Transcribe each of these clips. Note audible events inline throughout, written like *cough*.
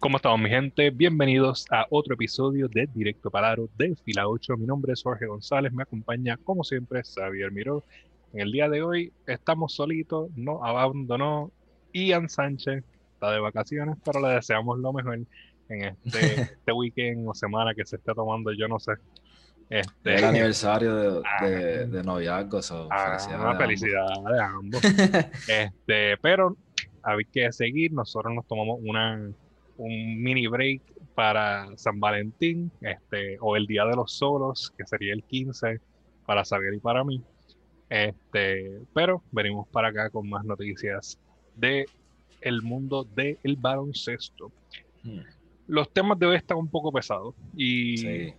¿Cómo estamos, mi gente? Bienvenidos a otro episodio de Directo Palaro de Fila 8. Mi nombre es Jorge González, me acompaña, como siempre, Xavier Miró. En el día de hoy estamos solitos, no abandonó Ian Sánchez, está de vacaciones, pero le deseamos lo mejor en este, *laughs* este weekend o semana que se esté tomando, yo no sé. Este, el aniversario de, ah, de, noviazgo, ah, una felicidad de ambos. *laughs* este, pero hay que seguir, nosotros nos tomamos una un mini break para San Valentín, este, o el Día de los Solos, que sería el 15 para Xavier y para mí. Este, pero venimos para acá con más noticias de el mundo del baloncesto. Hmm. Los temas de hoy están un poco pesados y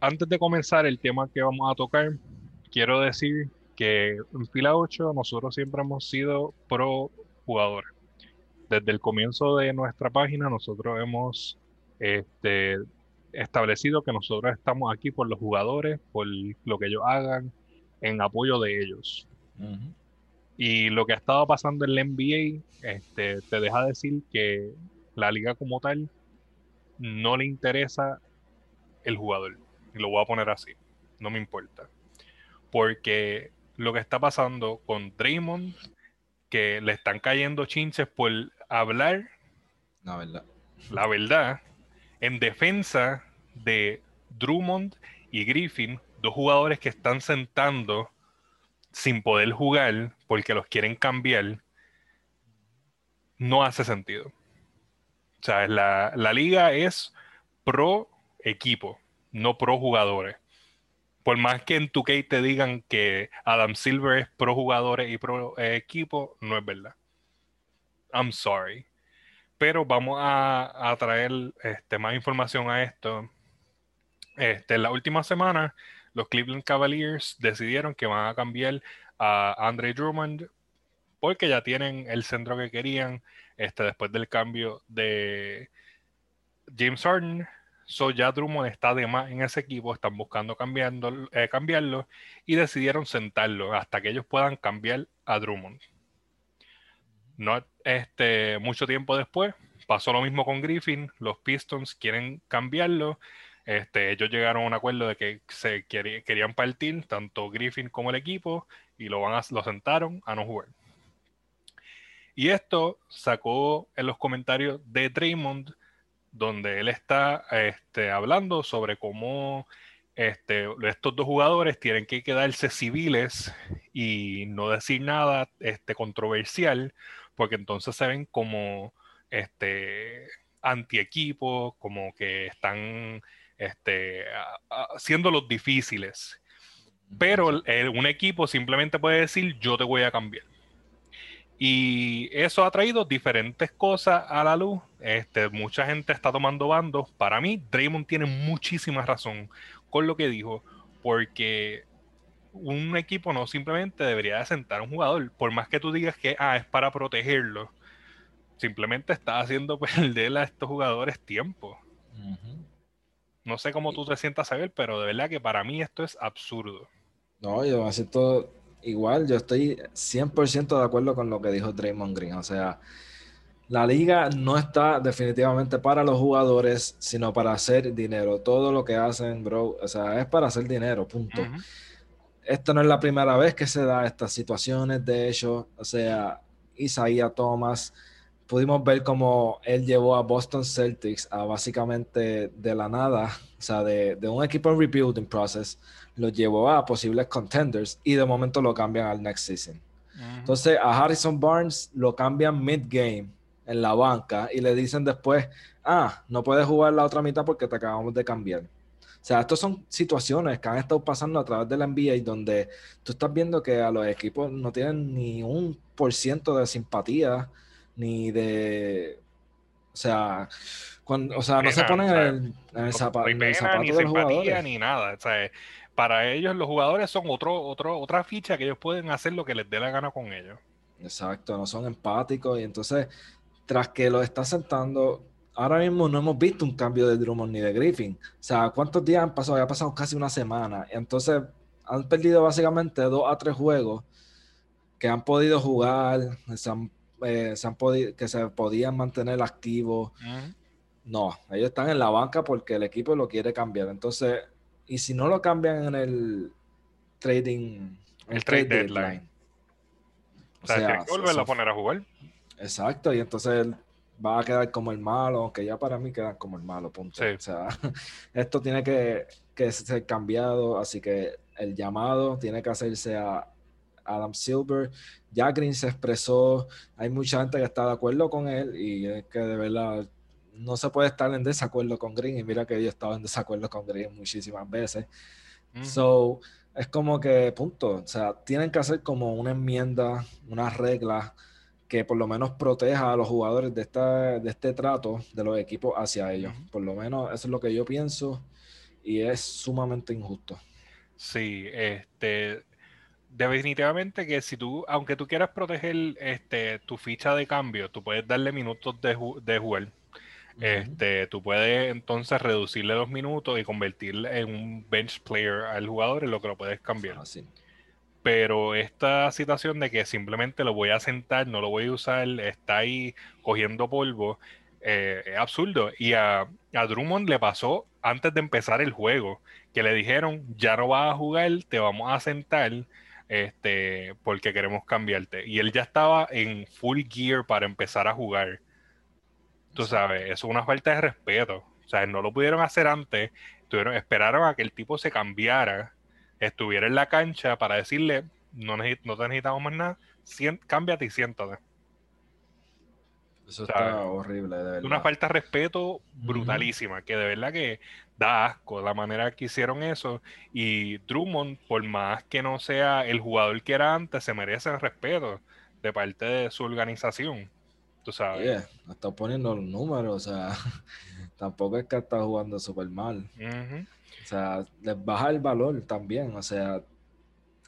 antes de comenzar el tema que vamos a tocar, quiero decir que en fila 8 nosotros siempre hemos sido pro jugadores desde el comienzo de nuestra página nosotros hemos este, establecido que nosotros estamos aquí por los jugadores, por lo que ellos hagan, en apoyo de ellos. Y lo que ha estado pasando en la NBA este, te deja decir que la liga como tal no le interesa el jugador. Y lo voy a poner así, no me importa. Porque lo que está pasando con Draymond, que le están cayendo chinches por hablar la verdad. La verdad, en defensa de Drummond y Griffin, dos jugadores que están sentando sin poder jugar porque los quieren cambiar, no hace sentido. O sea, la, la liga es pro equipo, no pro jugadores. Por más que en tu case te digan que Adam Silver es pro jugadores y pro eh, equipo, no es verdad. I'm sorry. Pero vamos a, traer este, más información a esto. Este, en la última semana, los Cleveland Cavaliers decidieron que van a cambiar a Andre Drummond porque ya tienen el centro que querían este, después del cambio de James Harden. So ya Drummond está de más en ese equipo, están buscando cambiando, eh, cambiarlo y decidieron sentarlo hasta que ellos puedan cambiar a Drummond. No, este, mucho tiempo después, pasó lo mismo con Griffin, los Pistons quieren cambiarlo. Este, ellos llegaron a un acuerdo de que se querían partir, tanto Griffin como el equipo, y lo, van a, lo sentaron a no jugar. Y esto sacó en los comentarios de Draymond, donde él está este, hablando sobre cómo este, estos dos jugadores tienen que quedarse civiles y no decir nada este, controversial, porque entonces se ven como este anti-equipo, como que están este, haciendo los difíciles. Pero un equipo simplemente puede decir, yo te voy a cambiar. Y eso ha traído diferentes cosas a la luz. Este, mucha gente está tomando bandos. Para mí, Draymond tiene muchísima razón con lo que dijo, porque un equipo no simplemente debería de sentar a un jugador, por más que tú digas que ah, es para protegerlo, simplemente está haciendo *laughs* perder a estos jugadores tiempo. No sé cómo tú te sientas a ver, pero de verdad que para mí esto es absurdo. No, yo me siento igual, yo estoy 100% de acuerdo con lo que dijo Draymond Green, o sea, la liga no está definitivamente para los jugadores, sino para hacer dinero. Todo lo que hacen, bro, o sea, es para hacer dinero, punto esta no es la primera vez que se da estas situaciones, de hecho, o sea, Isaiah Thomas, pudimos ver cómo él llevó a Boston Celtics a básicamente de la nada, o sea, de, un equipo en rebuilding process, lo llevó a posibles contenders y de momento lo cambian al next season. Entonces a Harrison Barnes lo cambian mid-game en la banca y le dicen después, ah, no puedes jugar la otra mitad porque te acabamos de cambiar. O sea, estas son situaciones que han estado pasando a través de la NBA donde tú estás viendo que a los equipos no tienen ni un por ciento de simpatía, ni de... O sea, cuando, o sea no se ponen en el, zapato, ni simpatía, Ni nada. O sea, para ellos los jugadores son otro, otro, otra ficha que ellos pueden hacer lo que les dé la gana con ellos. Exacto, no son empáticos y entonces tras que lo está sentando ahora mismo no hemos visto un cambio de Drummond ni de Griffin. O sea, ¿cuántos días han pasado? Ya ha pasado casi una semana. Entonces, han perdido básicamente dos a tres juegos que han podido jugar, se han, eh, podido, que se podían mantener activos. No, ellos están en la banca porque el equipo lo quiere cambiar. Entonces, y si no lo cambian en el trading, el, trade, deadline. O sea, que volverlo a poner a jugar. Exacto, y entonces va a quedar como el malo, aunque ya para mí quedan como el malo, punto. O sea, *laughs* esto tiene que, que ser cambiado, así que el llamado tiene que hacerse a Adam Silver. Ya Green se expresó, hay mucha gente que está de acuerdo con él y es que de verdad no se puede estar en desacuerdo con Green y mira que yo estaba en desacuerdo con Green muchísimas veces. So, es como que, punto, o sea, tienen que hacer como una enmienda, una regla que por lo menos proteja a los jugadores de, esta, de este trato de los equipos hacia ellos. Por lo menos eso es lo que yo pienso y es sumamente injusto. Sí, este, definitivamente que si tú, aunque tú quieras proteger este, tu ficha de cambio, tú puedes darle minutos de, de jugar. Este, tú puedes entonces reducirle los minutos y convertirle en un bench player al jugador en lo que lo puedes cambiar. Pero esta situación de que simplemente lo voy a sentar, no lo voy a usar, está ahí cogiendo polvo, eh, es absurdo. Y a, a, Drummond le pasó antes de empezar el juego, que le dijeron, ya no vas a jugar, te vamos a sentar este, porque queremos cambiarte. Y él ya estaba en full gear para empezar a jugar. Tú sabes, eso es una falta de respeto. O sea, no lo pudieron hacer antes, tuvieron, esperaron a que el tipo se cambiara, estuviera en la cancha para decirle, no, no te necesitamos más nada, cámbiate y siéntate. Eso está horrible, de verdad. Una falta de respeto brutalísima, que de verdad que da asco la manera que hicieron eso. Y Drummond, por más que no sea el jugador que era antes, se merece el respeto de parte de su organización. Tú sabes. está poniendo los números, o sea, *laughs* tampoco es que está jugando súper mal. O sea, les baja el valor también, o sea,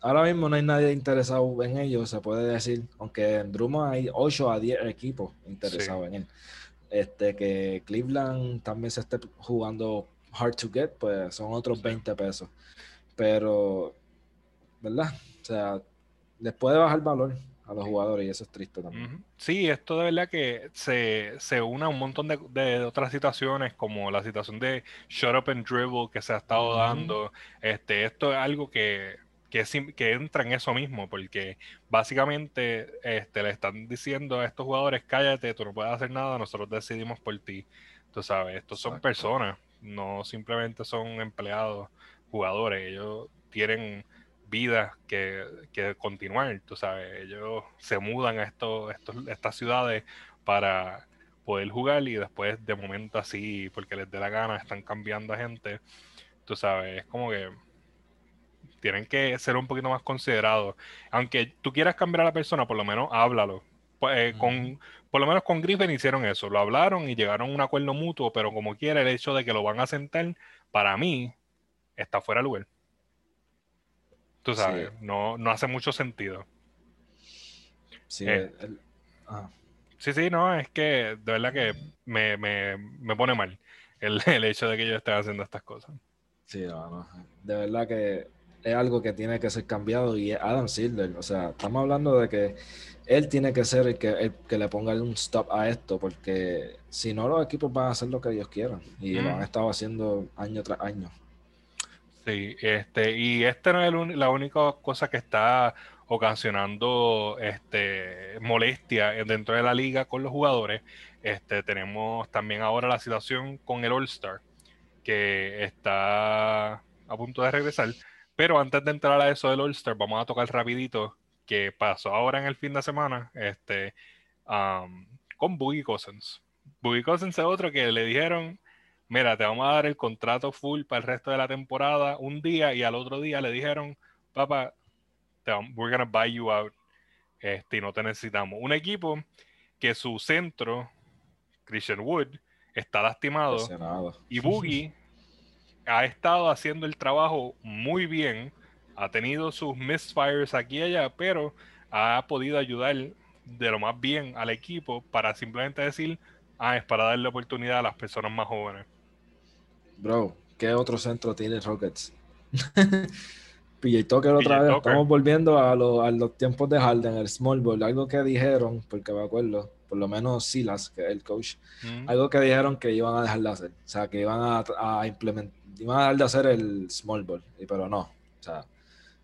ahora mismo no hay nadie interesado en ellos, se puede decir, aunque en Drummond hay 8 a 10 equipos interesados en él. Este, que Cleveland también se esté jugando hard to get, pues son otros 20 pesos. Pero, ¿verdad? O sea, les puede bajar valor a los jugadores y eso es triste también. Sí, esto de verdad que se, se une a un montón de, otras situaciones, como la situación de shut up and dribble que se ha estado dando. Este, esto es algo que que, que entra en eso mismo, porque básicamente este, le están diciendo a estos jugadores, cállate, tú no puedes hacer nada, nosotros decidimos por ti. Tú sabes, estos son personas, no simplemente son empleados, jugadores, ellos tienen vidas que, que continuar, tú sabes, ellos se mudan a estos, estos, estas ciudades para poder jugar y después de momento así, porque les dé la gana, están cambiando a gente, tú sabes, es como que tienen que ser un poquito más considerados. Aunque tú quieras cambiar a la persona, por lo menos háblalo. Pues, eh, con, por lo menos con Griffin hicieron eso, lo hablaron y llegaron a un acuerdo mutuo, pero como quiera, el hecho de que lo van a sentar, para mí, está fuera de lugar. Tú sabes, no, no hace mucho sentido. Sí, eh, sí, sí, no, es que de verdad que me, me, me pone mal el, *laughs* el, hecho de que yo esté haciendo estas cosas. Sí, no, no. De verdad que es algo que tiene que ser cambiado y es Adam Silver. O sea, estamos hablando de que él tiene que ser el que, que le ponga un stop a esto, porque si no, los equipos van a hacer lo que ellos quieran y lo han estado haciendo año tras año. Sí, este, y esta no es la única cosa que está ocasionando este, molestia dentro de la liga con los jugadores. Este, tenemos también ahora la situación con el All-Star, que está a punto de regresar. Pero antes de entrar a eso del All-Star, vamos a tocar rapidito que pasó ahora en el fin de semana este, con Boogie Cousins. Boogie Cousins es otro que le dijeron, mira, te vamos a dar el contrato full para el resto de la temporada un día y al otro día le dijeron, papá, we're gonna buy you out este, y no te necesitamos. Un equipo que su centro, Christian Wood, está lastimado y Boogie ha estado haciendo el trabajo muy bien, ha tenido sus misfires aquí y allá, pero ha podido ayudar de lo más bien al equipo para simplemente decir, ah, es para darle oportunidad a las personas más jóvenes. Bro, ¿qué otro centro tiene Rockets? *laughs* PJ Tucker otra vez, estamos volviendo a, a, los tiempos de Harden, el small ball, algo que dijeron, porque me acuerdo, por lo menos Silas, que es el coach, algo que dijeron que iban a dejar de hacer, o sea, que iban a, a implementar, iban a dejar de hacer el small ball, pero no, o sea,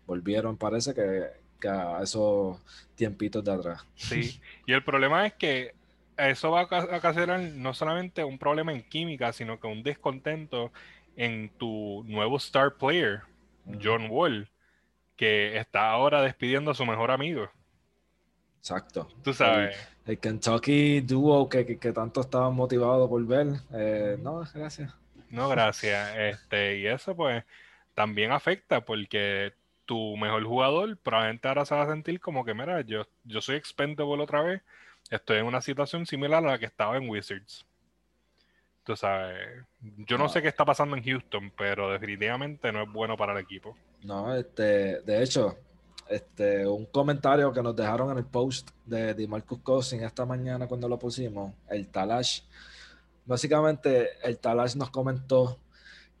volvieron, parece que, que a esos tiempitos de atrás. Sí, y el problema es que eso va a ocasionar no solamente un problema en química, sino que un descontento en tu nuevo star player, John Wall, que está ahora despidiendo a su mejor amigo. Exacto. Tú sabes. El, Kentucky Duo que, tanto estaba motivado por ver. Eh, no, gracias. No, gracias. *laughs* Este, y eso pues también afecta porque tu mejor jugador probablemente ahora se va a sentir como que, mira, yo, yo soy expendable otra vez estoy en una situación similar a la que estaba en Wizards. Tú sabes, yo no sé qué está pasando en Houston, pero definitivamente no es bueno para el equipo. No, este, de hecho, este, un comentario que nos dejaron en el post de, de Marcus Cousins esta mañana cuando lo pusimos, el Talash. Básicamente, el Talash nos comentó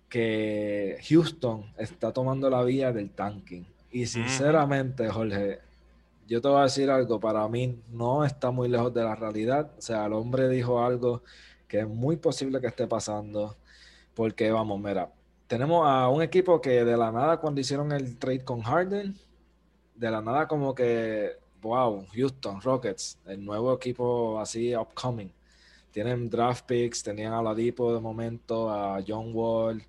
que Houston está tomando la vía del tanking. Y sinceramente, Jorge, yo te voy a decir algo, para mí no está muy lejos de la realidad. O sea, el hombre dijo algo que es muy posible que esté pasando. Porque vamos, mira, tenemos a un equipo que de la nada cuando hicieron el trade con Harden, de la nada como que, wow, Houston Rockets, el nuevo equipo así upcoming. Tienen draft picks, tenían a Ladipo de momento, a John Wall,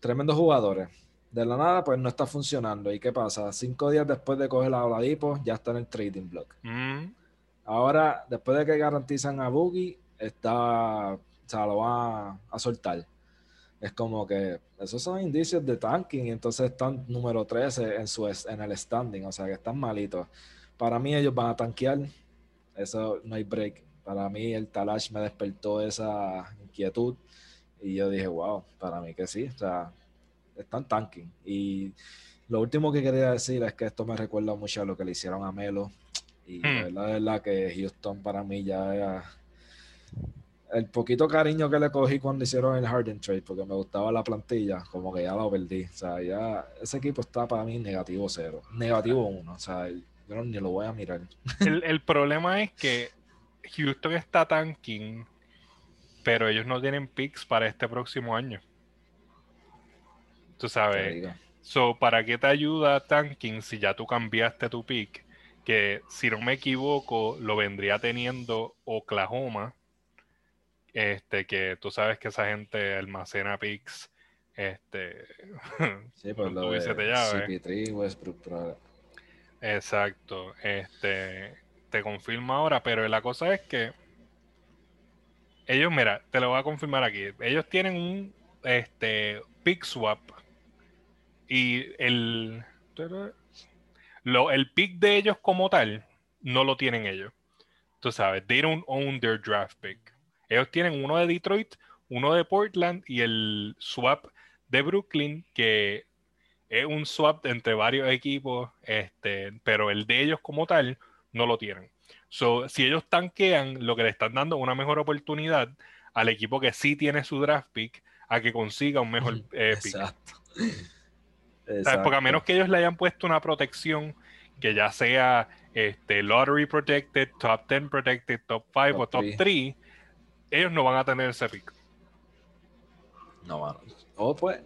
tremendos jugadores de la nada, pues no está funcionando. ¿Y qué pasa? Cinco días después de coger la Oladipo, ya está en el trading block. Mm. Ahora, después de que garantizan a Boogie, está, o sea, lo va a, soltar. Es como que esos son indicios de tanking y entonces están número 13 en, su, en el standing, o sea que están malitos. Para mí ellos van a tanquear, eso no hay break. Para mí el Talash me despertó esa inquietud y yo dije, wow, para mí que sí, o sea, están tanking. Y lo último que quería decir es que esto me recuerda mucho a lo que le hicieron a Melo. Y la hmm. verdad, que Houston para mí ya era el poquito cariño que le cogí cuando hicieron el Harden trade, porque me gustaba la plantilla, como que ya lo perdí. O sea, ya ese equipo está para mí negativo cero, negativo uno. O sea, yo ni lo voy a mirar. El, el problema es que Houston está tanking, pero ellos no tienen picks para este próximo año. Tú sabes. So, ¿para qué te ayuda tanking si ya tú cambiaste tu pick? Que si no me equivoco, lo vendría teniendo Oklahoma. Este, que tú sabes que esa gente almacena picks. Este. *laughs* Sí, por lo de Westbrook. Exacto. Este. Te confirma ahora, pero la cosa es que. Ellos, mira, te lo voy a confirmar aquí. Ellos tienen un este, pick swap y el, lo, el pick de ellos como tal no lo tienen ellos. Tú sabes, they don't own their draft pick. Ellos tienen uno de Detroit, uno de Portland y el swap de Brooklyn, que es un swap entre varios equipos, este, pero el de ellos como tal no lo tienen. So, si ellos tanquean, lo que le están dando una mejor oportunidad al equipo que sí tiene su draft pick a que consiga un mejor *laughs* eh, pick. Exacto. Porque a menos que ellos le hayan puesto una protección que ya sea este, lottery protected, top 10 protected, top 5 o top 3, ellos no van a tener ese pick. No, van. O pues,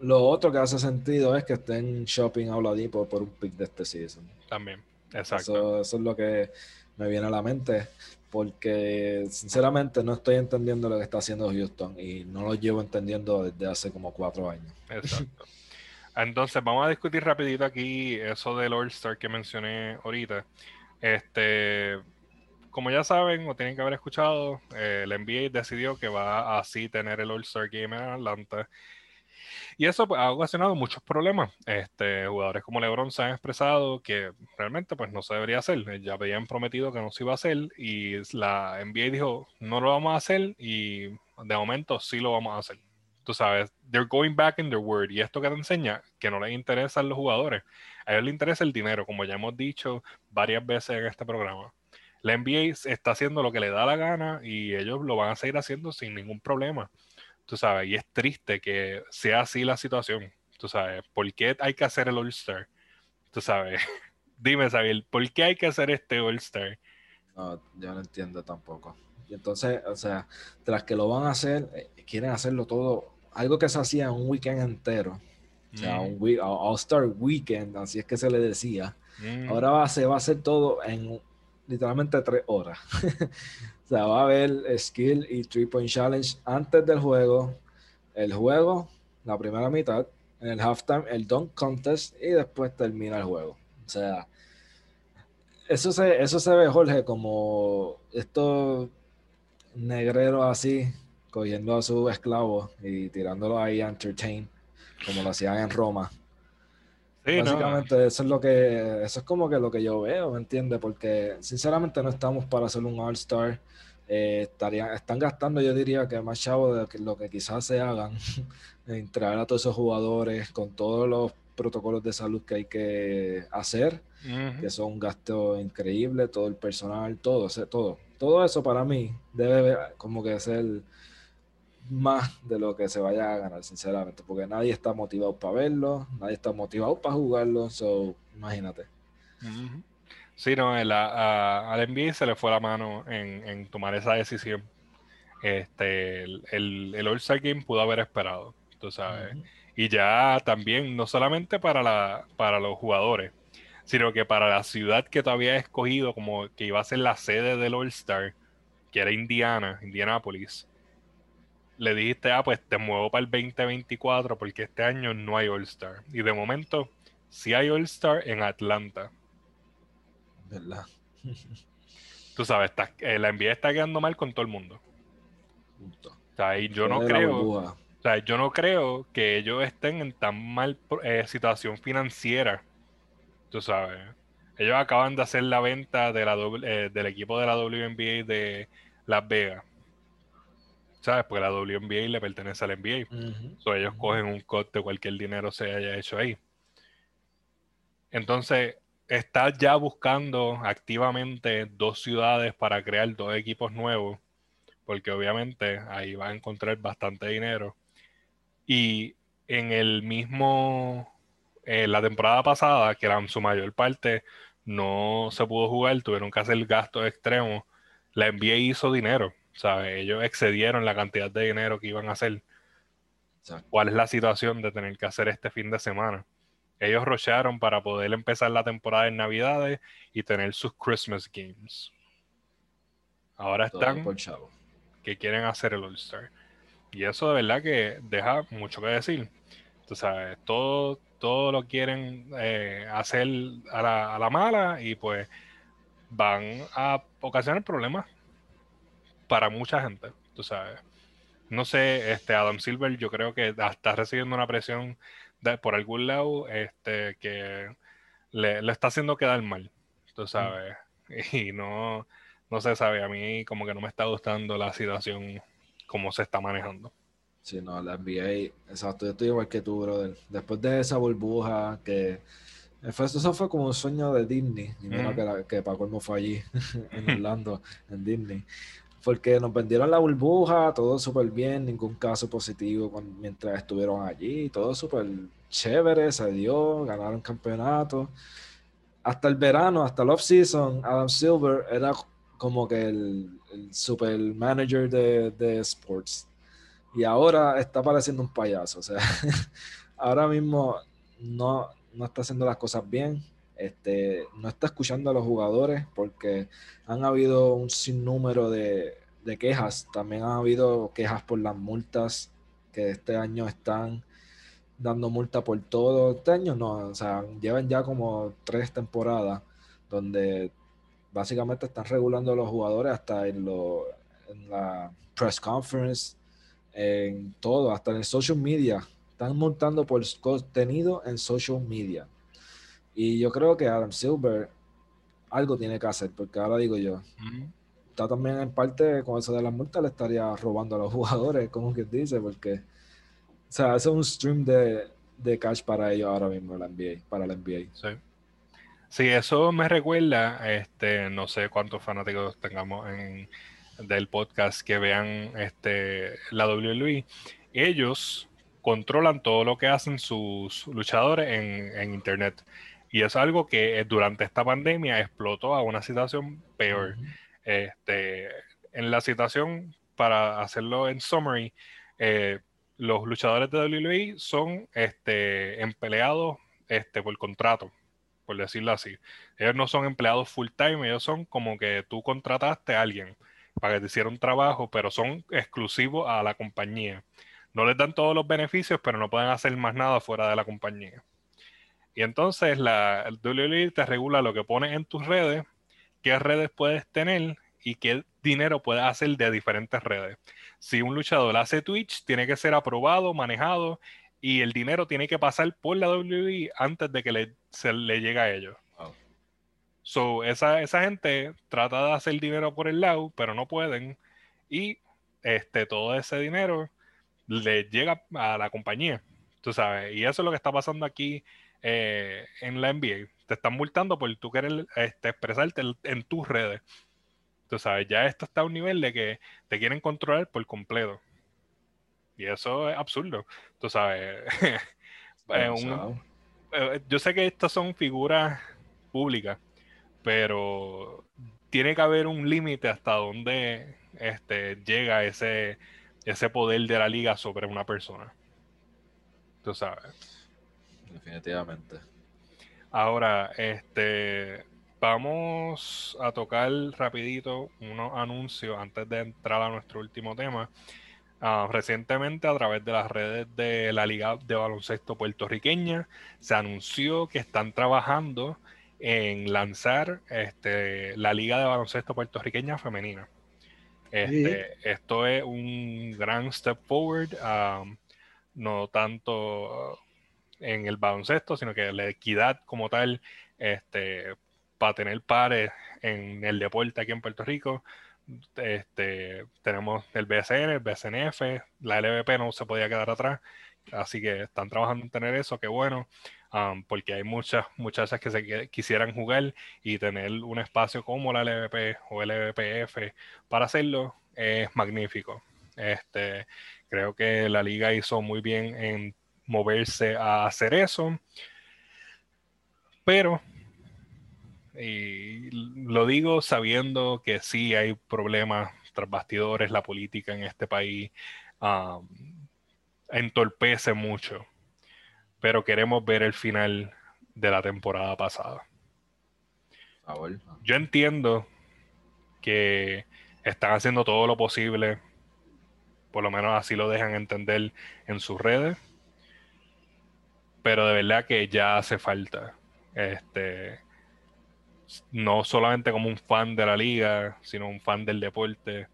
lo otro que hace sentido es que estén shopping a Oladipo por un pick de este season. También, exacto. Eso, es lo que me viene a la mente, porque sinceramente no estoy entendiendo lo que está haciendo Houston y no lo llevo entendiendo desde hace como cuatro años. Exacto. *laughs* Entonces, vamos a discutir rapidito aquí eso del All-Star que mencioné ahorita. Este, como ya saben o tienen que haber escuchado, eh, el NBA decidió que va a así tener el All-Star Game en Atlanta. Y eso pues, ha ocasionado muchos problemas. Este, jugadores como LeBron se han expresado que realmente pues, no se debería hacer. Ya habían prometido que no se iba a hacer y la NBA dijo no lo vamos a hacer y de momento sí lo vamos a hacer tú sabes, they're going back in their word. Y esto que te enseña, que no les interesan los jugadores, a ellos les interesa el dinero, como ya hemos dicho varias veces en este programa. La NBA está haciendo lo que le da la gana y ellos lo van a seguir haciendo sin ningún problema. Tú sabes, y es triste que sea así la situación. Tú sabes, ¿por qué hay que hacer el All-Star? Tú sabes, *laughs* dime, Xavier, ¿por qué hay que hacer este All-Star? No, yo no entiendo tampoco. Y entonces, o sea, tras que lo van a hacer, eh, quieren hacerlo todo, algo que se hacía un weekend entero, o sea, un All-Star Weekend, así es que se le decía. Ahora va, se va a hacer todo en literalmente tres horas. *laughs* o sea, va a haber skill y three point challenge antes del juego, el juego, la primera mitad, en el halftime, el dunk contest y después termina el juego. O sea, eso se, eso se ve, Jorge, como estos negreros así, cogiendo a sus esclavos y tirándolo ahí a entertain, como lo hacían en Roma. Básicamente eso es lo que, eso es como que lo que yo veo, ¿me entiendes? Porque sinceramente no estamos para hacer un All-Star. Eh, estarían, están gastando, yo diría que más chavo de lo que quizás se hagan *laughs* en traer a todos esos jugadores con todos los protocolos de salud que hay que hacer, que son un gasto increíble, todo el personal, todo, todo. Todo eso para mí debe como que ser más de lo que se vaya a ganar, sinceramente, porque nadie está motivado para verlo, nadie está motivado para jugarlo, so imagínate. Sí, no, a, al NBA se le fue la mano en, tomar esa decisión. Este, el, el, All-Star Game pudo haber esperado, tú sabes. Y ya también, no solamente para, la, para los jugadores, sino que para la ciudad que todavía había escogido como que iba a ser la sede del All-Star, que era Indiana, Indianapolis le dijiste, ah, pues te muevo para el 2024 porque este año no hay All-Star. Y de momento, sí hay All-Star en Atlanta. ¿Verdad? Tú sabes, eh, la NBA está quedando mal con todo el mundo. O sea, y yo no creo. O sea, yo no creo que ellos estén en tan mal eh, situación financiera. Tú sabes. Ellos acaban de hacer la venta de la, eh, del equipo de la WNBA de Las Vegas. ¿Sabes? Porque la WNBA le pertenece al NBA. Uh ellos cogen un coste de cualquier dinero se haya hecho ahí. Entonces, está ya buscando activamente dos ciudades para crear dos equipos nuevos, porque obviamente ahí va a encontrar bastante dinero. Y en el mismo, eh, la temporada pasada, que era su mayor parte no se pudo jugar, tuvieron que hacer gastos extremos, la NBA hizo dinero. Ellos excedieron la cantidad de dinero que iban a hacer. ¿Cuál es la situación de tener que hacer este fin de semana? Ellos rochearon para poder empezar la temporada en Navidades y tener sus Christmas Games. Ahora están que quieren hacer el All-Star. Y eso de verdad que deja mucho que decir. Tú sabes, todo, todo lo quieren eh, hacer a la, a la mala y pues van a ocasionar problemas para mucha gente, tú sabes. No sé, este Adam Silver, yo creo que está recibiendo una presión por algún lado este, que le, está haciendo quedar mal, tú sabes. *laughs* Y no, no se sabe, a mí como que no me está gustando la situación como se está manejando. Sí, no, la NBA, exacto, yo estoy igual que tú, brother. Después de esa burbuja que... Eso fue como un sueño de Disney, y menos que, que para fue allí, *laughs* en *laughs* Orlando, en Disney porque nos vendieron la burbuja, todo súper bien, ningún caso positivo mientras estuvieron allí, todo súper chévere, se dio, ganaron campeonato. Hasta el verano, hasta el off-season, Adam Silver era como que el, super manager de, de, sports. Y ahora está pareciendo un payaso, o sea, *laughs* ahora mismo no, no está haciendo las cosas bien. Este, no está escuchando a los jugadores porque han habido un sinnúmero de, de quejas. También han habido quejas por las multas que este año están dando multa por todo. Este año no, o sea, llevan ya como tres temporadas donde básicamente están regulando a los jugadores hasta en, en la press conference, en todo, hasta en social media. Están multando por contenido en social media. Y yo creo que Adam Silver algo tiene que hacer, porque ahora digo yo, está también en parte con eso de las multas, le estaría robando a los *laughs* jugadores, como que dice, porque, o sea, es un stream de, de cash para ellos ahora mismo, la NBA, para la NBA. Sí. Sí, eso me recuerda, este, no sé cuántos fanáticos tengamos en, del podcast que vean este, la WWE. Ellos controlan todo lo que hacen sus luchadores en, Internet. Y es algo que durante esta pandemia explotó a una situación peor. este, en la situación, para hacerlo en summary, eh, los luchadores de WWE son este, empleados este, por contrato, por decirlo así. Ellos no son empleados full time, ellos son como que tú contrataste a alguien para que te hiciera un trabajo, pero son exclusivos a la compañía. No les dan todos los beneficios, pero no pueden hacer más nada fuera de la compañía. Y entonces la el WWE te regula lo que pones en tus redes, qué redes puedes tener y qué dinero puedes hacer de diferentes redes. Si un luchador hace Twitch, tiene que ser aprobado, manejado y el dinero tiene que pasar por la WWE antes de que le, se le llegue a ellos. So, esa, esa gente trata de hacer dinero por el lado, pero no pueden. Y este, todo ese dinero le llega a la compañía. Tú sabes. Y eso es lo que está pasando aquí eh, en la NBA. Te están multando por tú querer este, expresarte en tus redes. Tú sabes, ya esto está a un nivel de que te quieren controlar por completo. Y eso es absurdo. Tú sabes, *laughs* eh, yo sé que estas son figuras públicas, pero tiene que haber un límite hasta donde este, llega ese, ese poder de la liga sobre una persona. Tú sabes. Definitivamente. Ahora, este, Vamos a tocar rapidito unos anuncios antes de entrar a nuestro último tema. Ah, recientemente a través de las redes de la Liga de Baloncesto puertorriqueña se anunció que están trabajando en lanzar este, la Liga de Baloncesto puertorriqueña femenina. Este, esto es un gran step forward, um, no tanto en el baloncesto, sino que la equidad como tal este, para tener pares en el deporte aquí en Puerto Rico. Este, tenemos el BSN, el BSNF, la LVP no se podía quedar atrás, así que están trabajando en tener eso, qué bueno, um, porque hay muchas muchachas que se quisieran jugar y tener un espacio como la LVP o LVPF para hacerlo es magnífico. Este, creo que la liga hizo muy bien en moverse a hacer eso, pero y lo digo sabiendo que sí hay problemas tras bastidores, la política en este país entorpece mucho, pero queremos ver el final de la temporada pasada. Yo entiendo que están haciendo todo lo posible, por lo menos así lo dejan entender en sus redes, pero de verdad que ya hace falta este no solamente como un fan de la liga, sino un fan del deporte.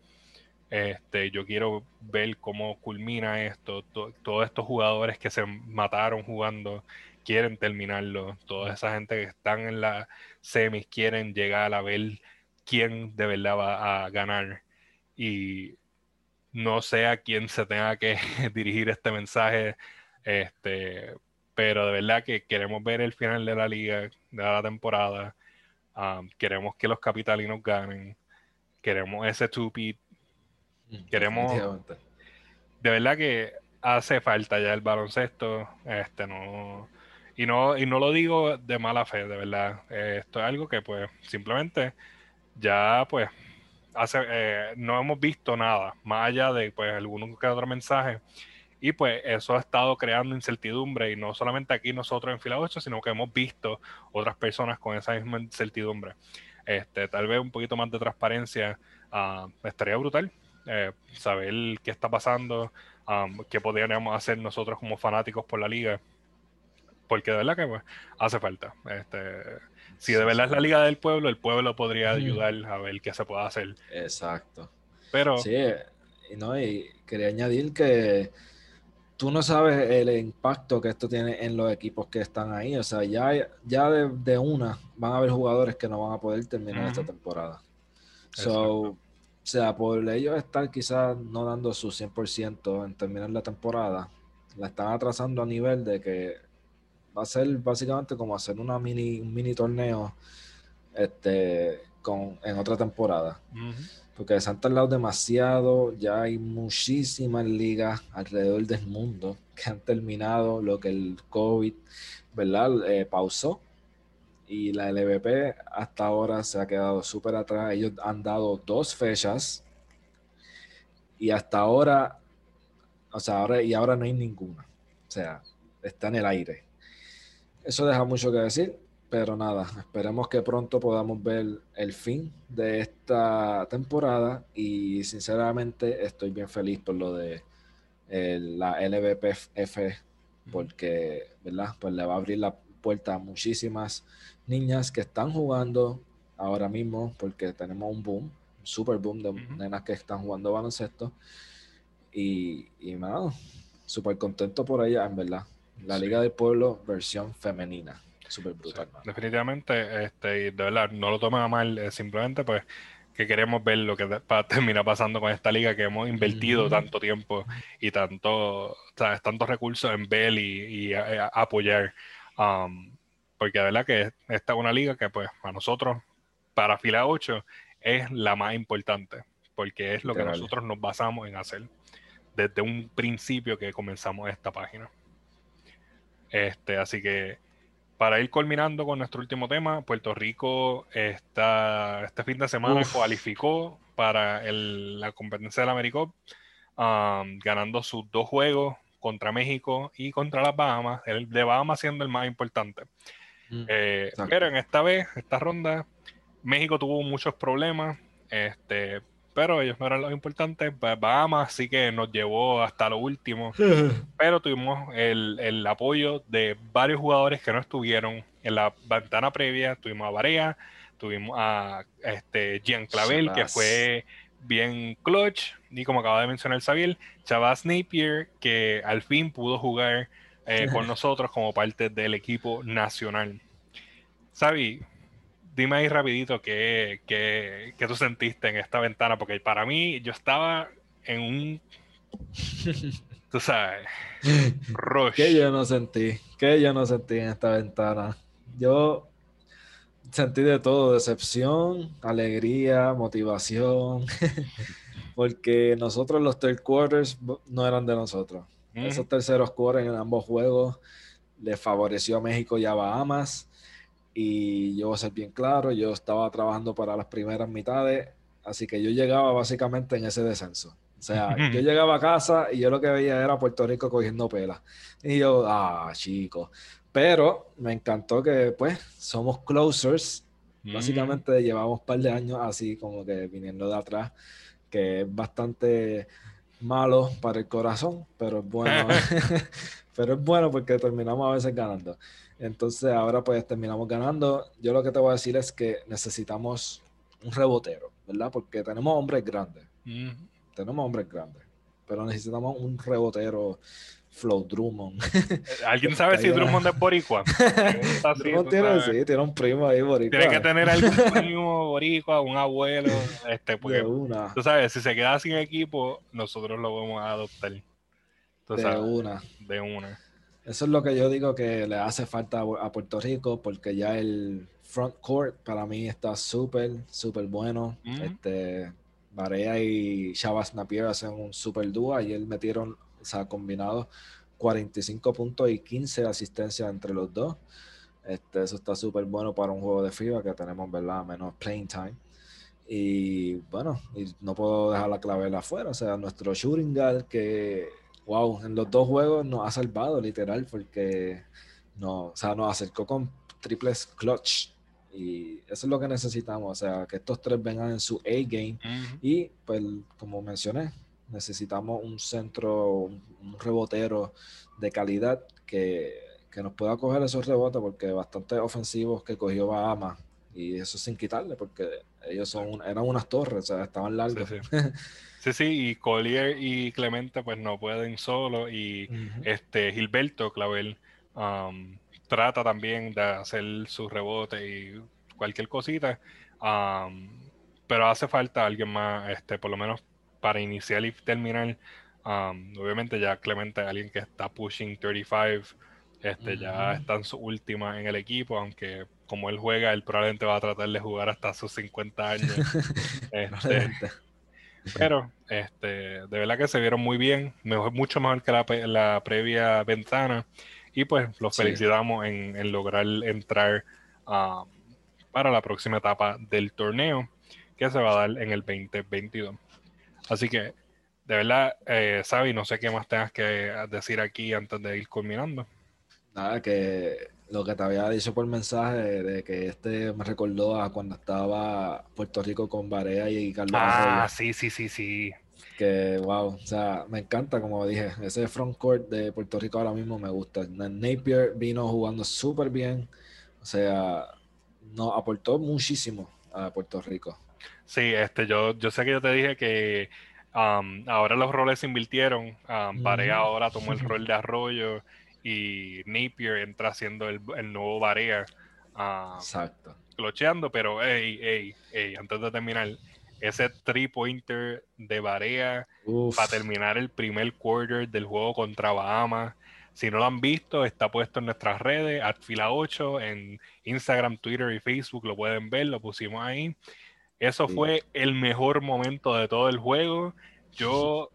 Este, yo quiero ver cómo culmina esto. todos estos jugadores que se mataron jugando quieren terminarlo. Toda esa gente que están en la semis quieren llegar a ver quién de verdad va a ganar. Y no sé a quién se tenga que *laughs* dirigir este mensaje. Este, pero de verdad que queremos ver el final de la liga, de la temporada queremos que los capitalinos ganen. Queremos ese tupi. Mm, queremos. De verdad que hace falta ya el baloncesto. Este no. Y no, y no lo digo de mala fe, de verdad. esto es algo que pues simplemente ya pues eh, no hemos visto nada, más allá de pues algunos que otro mensaje y pues eso ha estado creando incertidumbre y no solamente aquí nosotros en Fila 8, sino que hemos visto otras personas con esa misma incertidumbre. Este, tal vez un poquito más de transparencia uh, estaría brutal. Eh, saber qué está pasando, um, qué podríamos hacer nosotros como fanáticos por la liga. Porque de verdad que pues, hace falta. Este, si de verdad es la liga del pueblo, el pueblo podría ayudar a ver qué se puede hacer. Exacto. Pero. Sí, y, no, y quería añadir que tú no sabes el impacto que esto tiene en los equipos que están ahí. O sea, ya, ya de, una van a haber jugadores que no van a poder terminar esta temporada. So, o sea, por ellos estar quizás no dando su 100% en terminar la temporada, la están atrasando a nivel de que va a ser básicamente como hacer una mini, un mini torneo este, con, en otra temporada. porque se han tardado demasiado, ya hay muchísimas ligas alrededor del mundo que han terminado lo que el COVID, ¿verdad? Eh, pausó. Y la LVP hasta ahora se ha quedado súper atrás. Ellos han dado dos fechas y hasta ahora, o sea, ahora y ahora no hay ninguna. O sea, está en el aire. Eso deja mucho que decir. Pero nada, esperemos que pronto podamos ver el fin de esta temporada y sinceramente estoy bien feliz por lo de la LVPF porque, ¿verdad? Pues le va a abrir la puerta a muchísimas niñas que están jugando ahora mismo porque tenemos un boom, un super boom de nenas que están jugando baloncesto y, y nada, súper contento por ella, en verdad. La Liga del Pueblo versión femenina súper brutal. definitivamente, este, y de verdad, no lo tomen a mal, simplemente pues que queremos ver lo que *laughs* termina pasando con esta liga que hemos invertido tanto tiempo y tanto, tantos recursos en ver y, apoyar. Um, porque de verdad que esta es una liga que pues a nosotros, para fila 8, es la más importante, porque es lo que nosotros nos basamos en hacer desde un principio que comenzamos esta página. Este, así que para ir culminando con nuestro último tema, Puerto Rico está, este fin de semana cualificó para la competencia del AmeriCup, um, ganando sus dos juegos contra México y contra las Bahamas, el de Bahamas siendo el más importante. Mm, eh, pero en esta vez, esta ronda, México tuvo muchos problemas, este, pero ellos no eran los importantes. Bahamas sí que nos llevó hasta lo último, *laughs* pero tuvimos el, apoyo de varios jugadores que no estuvieron en la ventana previa. Tuvimos a Barea, tuvimos a este, Jean Clavel, que fue bien clutch, y como acaba de mencionar Xavier, Chavaz Napier, que al fin pudo jugar eh, con *laughs* nosotros como parte del equipo nacional. Xavi, dime ahí rapidito qué, qué, qué, tú sentiste en esta ventana, porque para mí yo estaba en un, *laughs* tú sabes, rush. ¿Qué yo no sentí? ¿Qué yo no sentí en esta ventana? Yo sentí de todo, decepción, alegría, motivación, *laughs* porque nosotros los third quarters no eran de nosotros. Esos terceros quarters en ambos juegos le favoreció a México y a Bahamas y yo voy a ser bien claro, yo estaba trabajando para las primeras mitades, así que yo llegaba básicamente en ese descenso. O sea, yo llegaba a casa y yo lo que veía era Puerto Rico cogiendo pela. Y yo, ah, chico. Pero me encantó que, pues, somos closers. Básicamente llevamos un par de años así, como que viniendo de atrás, que es bastante malo para el corazón, pero es bueno. *laughs* *laughs* pero es bueno porque terminamos a veces ganando. Entonces ahora pues terminamos ganando. Yo lo que te voy a decir es que necesitamos un rebotero, ¿verdad? Porque tenemos hombres grandes. Tenemos hombres grandes. Pero necesitamos un rebotero Flow Drummond. Eh, ¿Alguien *laughs* sabe si Drummond es boricua? *laughs* Drummond tiene, sí, tiene un primo ahí boricua. Tiene que tener algún *laughs* primo boricua, un abuelo, este, porque una. tú sabes, si se queda sin equipo, nosotros lo vamos a adoptar. de una. De una. Eso es lo que yo digo que le hace falta a Puerto Rico, porque ya el front court para mí está súper, súper bueno. Este, Barea y Shabazz Napier hacen un súper dúo. Ayer metieron, o sea, combinados 45 puntos y 15 asistencias entre los dos. Este, eso está súper bueno para un juego de FIBA que tenemos, ¿verdad? Menos playing time. Y bueno, y no puedo dejar la clave afuera. O sea, nuestro shooting guard que wow, en los dos juegos nos ha salvado literal porque no, o sea, nos acercó con triples clutch y eso es lo que necesitamos, o sea, que estos tres vengan en su A-game y pues como mencioné, necesitamos un centro, un, rebotero de calidad que, que, nos pueda coger esos rebotes porque bastante ofensivos que cogió Bahamas y eso sin quitarle porque ellos son eran unas torres, o sea, estaban largos. *laughs* Sí, sí, y Collier y Clemente pues no pueden solo y este Gilberto Clavel um, trata también de hacer su rebote y cualquier cosita, um, pero hace falta alguien más, este, por lo menos para iniciar y terminar. Um, obviamente ya Clemente es alguien que está pushing 35, este, ya está en su última en el equipo, aunque como él juega, él probablemente va a tratar de jugar hasta sus 50 años. *laughs* Este, pero este, de verdad que se vieron muy bien, mejor, mucho mejor que la, la previa ventana. Y pues los felicitamos en, lograr entrar um, para la próxima etapa del torneo que se va a dar en el 2022. Así que, de verdad, eh, Sabi, no sé qué más tengas que decir aquí antes de ir culminando. Nada, que lo que te había dicho por mensaje de que este me recordó a cuando estaba Puerto Rico con Barea y Carlos Ah, sí, sí, sí, sí. Que wow, o sea, me encanta, como dije, ese frontcourt de Puerto Rico ahora mismo me gusta. Napier vino jugando súper bien, o sea, nos aportó muchísimo a Puerto Rico. Sí, este, yo, yo sé que yo te dije que um, ahora los roles se invirtieron. Um, ahora tomó el *laughs* rol de Arroyo y Napier entra haciendo el, nuevo Barea. Exacto. Clocheando, pero hey, hey, hey, antes de terminar, ese three pointer de Barea para terminar el primer quarter del juego contra Bahamas. Si no lo han visto, está puesto en nuestras redes, Atfila 8, en Instagram, Twitter y Facebook, lo pueden ver, lo pusimos ahí. Eso fue el mejor momento de todo el juego. Yo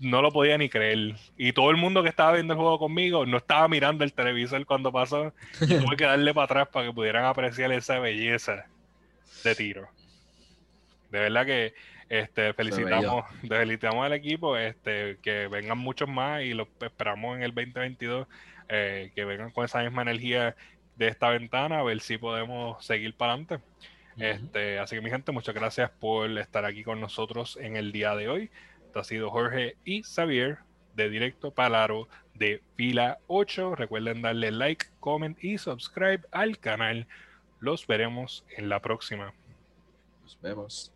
no lo podía ni creer. Y todo el mundo que estaba viendo el juego conmigo no estaba mirando el televisor cuando pasó. tuve que darle para atrás para que pudieran apreciar esa belleza de tiro. De verdad que este, felicitamos, felicitamos al equipo, este, que vengan muchos más y lo esperamos en el 2022, eh, que vengan con esa misma energía de esta ventana, a ver si podemos seguir para adelante. Este, así que mi gente, muchas gracias por estar aquí con nosotros en el día de hoy. Esto ha sido Jorge y Xavier de Directo Palaro de Fila 8. Recuerden darle like, comment y subscribe al canal. Los veremos en la próxima. Nos vemos.